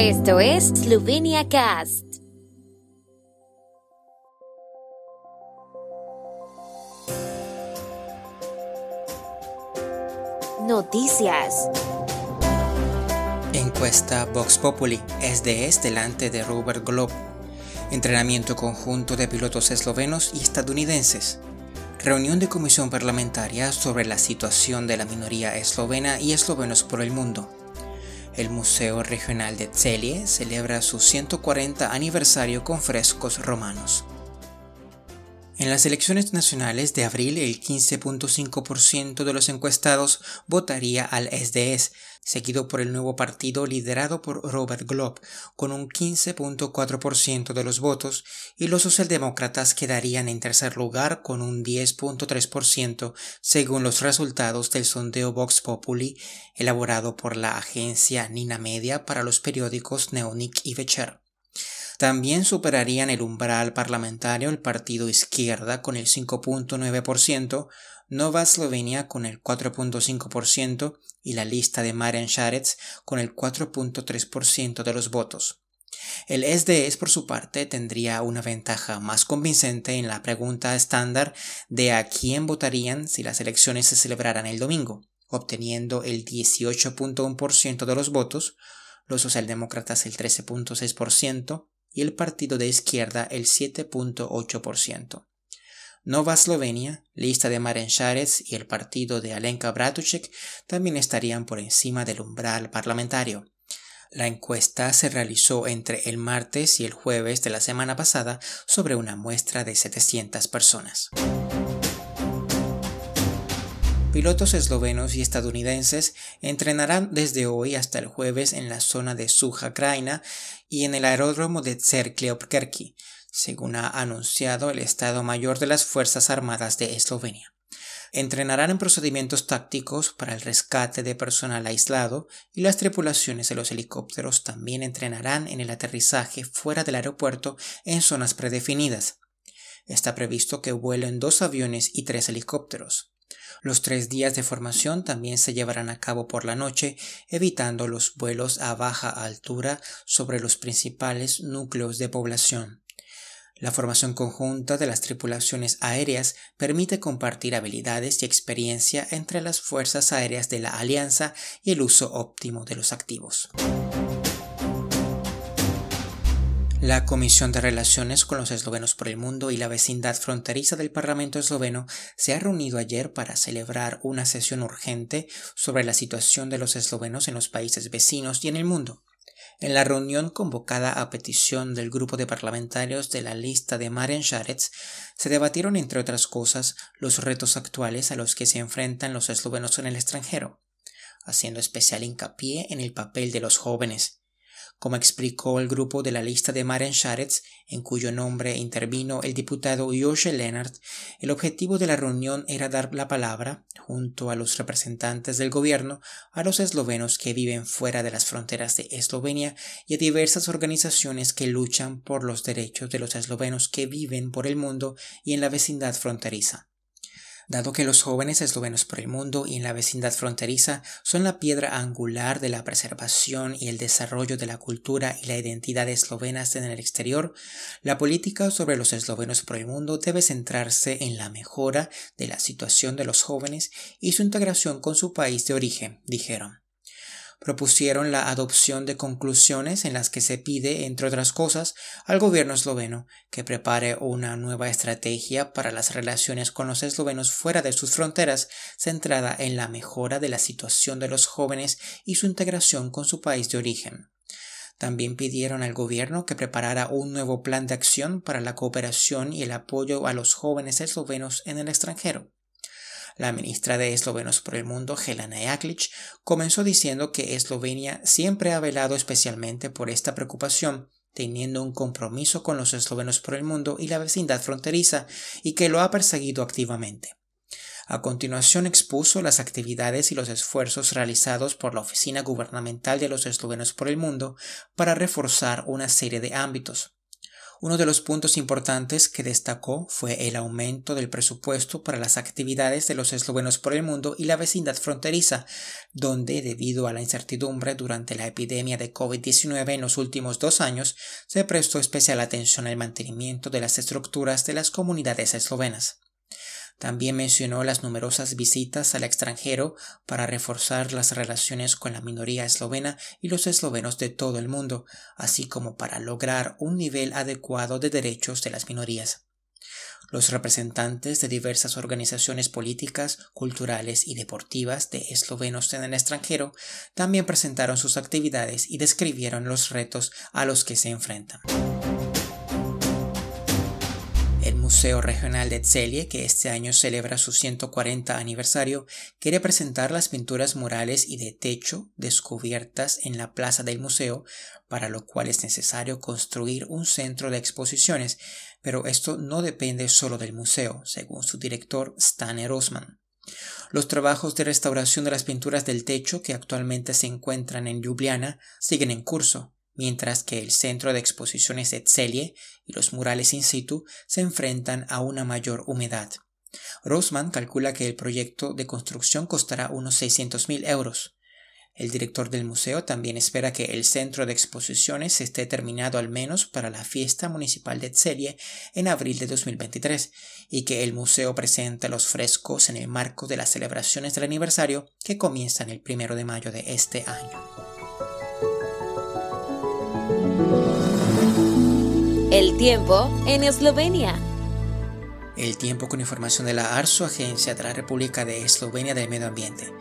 Esto es Slovenia Cast. Noticias. Encuesta Vox Populi, SDS delante de Robert Globe. Entrenamiento conjunto de pilotos eslovenos y estadounidenses. Reunión de comisión parlamentaria sobre la situación de la minoría eslovena y eslovenos por el mundo. El Museo Regional de Celje celebra su 140 aniversario con frescos romanos. En las elecciones nacionales de abril, el 15.5% de los encuestados votaría al SDS, seguido por el nuevo partido liderado por Robert Glob, con un 15.4% de los votos, y los socialdemócratas quedarían en tercer lugar con un 10.3%, según los resultados del sondeo Vox Populi elaborado por la agencia Nina Media para los periódicos Neonik y Vecher. También superarían el umbral parlamentario el partido Izquierda con el 5.9%, Nova Eslovenia con el 4.5% y la lista de Marian Sharets con el 4.3% de los votos. El SDS, por su parte, tendría una ventaja más convincente en la pregunta estándar de a quién votarían si las elecciones se celebraran el domingo, obteniendo el 18.1% de los votos, los socialdemócratas el 13.6%, y el partido de izquierda el 7.8%. Nova Eslovenia, lista de Maren y el partido de Alenka Bratušek también estarían por encima del umbral parlamentario. La encuesta se realizó entre el martes y el jueves de la semana pasada sobre una muestra de 700 personas. Pilotos eslovenos y estadounidenses entrenarán desde hoy hasta el jueves en la zona de Suja Kraina y en el aeródromo de Cerkleopkerki, según ha anunciado el Estado Mayor de las Fuerzas Armadas de Eslovenia. Entrenarán en procedimientos tácticos para el rescate de personal aislado y las tripulaciones de los helicópteros también entrenarán en el aterrizaje fuera del aeropuerto en zonas predefinidas. Está previsto que vuelen dos aviones y tres helicópteros. Los tres días de formación también se llevarán a cabo por la noche, evitando los vuelos a baja altura sobre los principales núcleos de población. La formación conjunta de las tripulaciones aéreas permite compartir habilidades y experiencia entre las fuerzas aéreas de la Alianza y el uso óptimo de los activos. La Comisión de Relaciones con los Eslovenos por el Mundo y la vecindad fronteriza del Parlamento esloveno se ha reunido ayer para celebrar una sesión urgente sobre la situación de los eslovenos en los países vecinos y en el mundo. En la reunión convocada a petición del grupo de parlamentarios de la lista de Maren Sharets, se debatieron, entre otras cosas, los retos actuales a los que se enfrentan los eslovenos en el extranjero, haciendo especial hincapié en el papel de los jóvenes, como explicó el grupo de la lista de Maren Sharets, en cuyo nombre intervino el diputado Josje Lennart, el objetivo de la reunión era dar la palabra, junto a los representantes del gobierno, a los eslovenos que viven fuera de las fronteras de Eslovenia y a diversas organizaciones que luchan por los derechos de los eslovenos que viven por el mundo y en la vecindad fronteriza dado que los jóvenes eslovenos por el mundo y en la vecindad fronteriza son la piedra angular de la preservación y el desarrollo de la cultura y la identidad eslovenas en el exterior, la política sobre los eslovenos por el mundo debe centrarse en la mejora de la situación de los jóvenes y su integración con su país de origen, dijeron propusieron la adopción de conclusiones en las que se pide, entre otras cosas, al gobierno esloveno que prepare una nueva estrategia para las relaciones con los eslovenos fuera de sus fronteras, centrada en la mejora de la situación de los jóvenes y su integración con su país de origen. También pidieron al gobierno que preparara un nuevo plan de acción para la cooperación y el apoyo a los jóvenes eslovenos en el extranjero. La ministra de Eslovenos por el Mundo, Helena Jaklic, comenzó diciendo que Eslovenia siempre ha velado especialmente por esta preocupación, teniendo un compromiso con los eslovenos por el mundo y la vecindad fronteriza, y que lo ha perseguido activamente. A continuación expuso las actividades y los esfuerzos realizados por la Oficina Gubernamental de los Eslovenos por el Mundo para reforzar una serie de ámbitos. Uno de los puntos importantes que destacó fue el aumento del presupuesto para las actividades de los eslovenos por el mundo y la vecindad fronteriza, donde, debido a la incertidumbre durante la epidemia de COVID-19 en los últimos dos años, se prestó especial atención al mantenimiento de las estructuras de las comunidades eslovenas. También mencionó las numerosas visitas al extranjero para reforzar las relaciones con la minoría eslovena y los eslovenos de todo el mundo, así como para lograr un nivel adecuado de derechos de las minorías. Los representantes de diversas organizaciones políticas, culturales y deportivas de eslovenos en el extranjero también presentaron sus actividades y describieron los retos a los que se enfrentan. Museo Regional de Tselie, que este año celebra su 140 aniversario, quiere presentar las pinturas murales y de techo descubiertas en la plaza del museo, para lo cual es necesario construir un centro de exposiciones, pero esto no depende solo del museo, según su director Stan Rosman. Los trabajos de restauración de las pinturas del techo que actualmente se encuentran en Ljubljana siguen en curso, mientras que el centro de exposiciones de Tselie y los murales in situ se enfrentan a una mayor humedad. Rosman calcula que el proyecto de construcción costará unos 600.000 euros. El director del museo también espera que el centro de exposiciones esté terminado al menos para la fiesta municipal de Tselie en abril de 2023 y que el museo presente los frescos en el marco de las celebraciones del aniversario que comienzan el primero de mayo de este año. El tiempo en Eslovenia. El tiempo con información de la ARSO, Agencia de la República de Eslovenia del Medio Ambiente.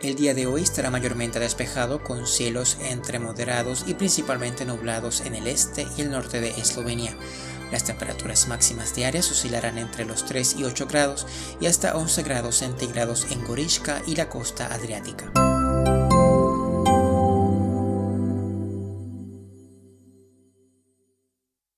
El día de hoy estará mayormente despejado con cielos entre moderados y principalmente nublados en el este y el norte de Eslovenia. Las temperaturas máximas diarias oscilarán entre los 3 y 8 grados y hasta 11 grados centígrados en Gorishka y la costa adriática.